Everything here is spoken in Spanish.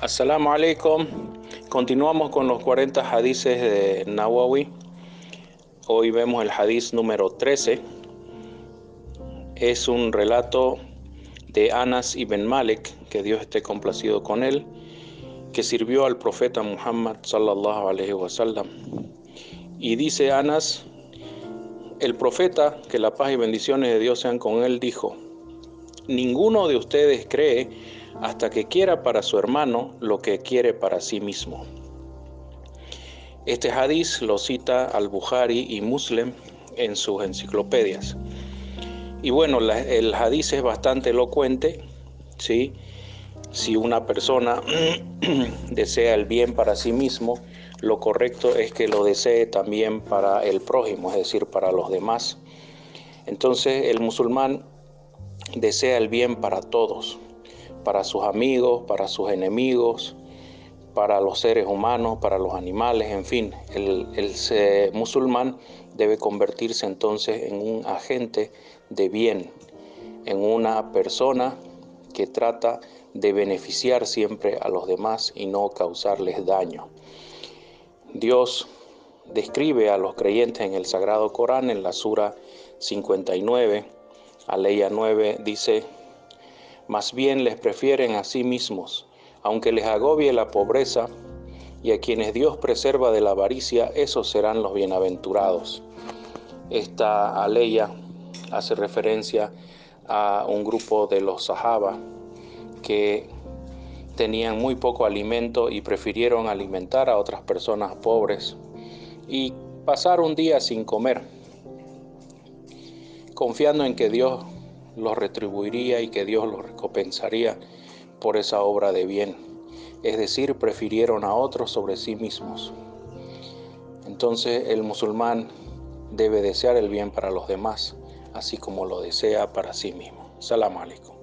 Assalamu alaikum. Continuamos con los 40 hadices de Nawawi. Hoy vemos el hadiz número 13. Es un relato de Anas ibn Malik, que Dios esté complacido con él, que sirvió al profeta Muhammad sallallahu alaihi wasallam. Y dice Anas, el profeta, que la paz y bendiciones de Dios sean con él, dijo: Ninguno de ustedes cree hasta que quiera para su hermano lo que quiere para sí mismo. Este hadiz lo cita al Bukhari y Muslim en sus enciclopedias. Y bueno, el hadiz es bastante elocuente, ¿sí? Si una persona desea el bien para sí mismo, lo correcto es que lo desee también para el prójimo, es decir, para los demás. Entonces el musulmán desea el bien para todos, para sus amigos, para sus enemigos, para los seres humanos, para los animales, en fin, el, musulmán debe convertirse entonces en un agente de bien, en una persona que trata de beneficiar siempre a los demás y no causarles daño. Dios describe a los creyentes en el Sagrado Corán, en la Sura 59, Aleya 9, dice, más bien les prefieren a sí mismos, aunque les agobie la pobreza, y a quienes Dios preserva de la avaricia, esos serán los bienaventurados. Esta aleya hace referencia a un grupo de los sahaba que tenían muy poco alimento y prefirieron alimentar a otras personas pobres y pasar un día sin comer, confiando en que Dios los retribuiría y que Dios los recompensaría por esa obra de bien. Es decir, prefirieron a otros sobre sí mismos. Entonces el musulmán debe desear el bien para los demás, así como lo desea para sí mismo. Salam alaikum.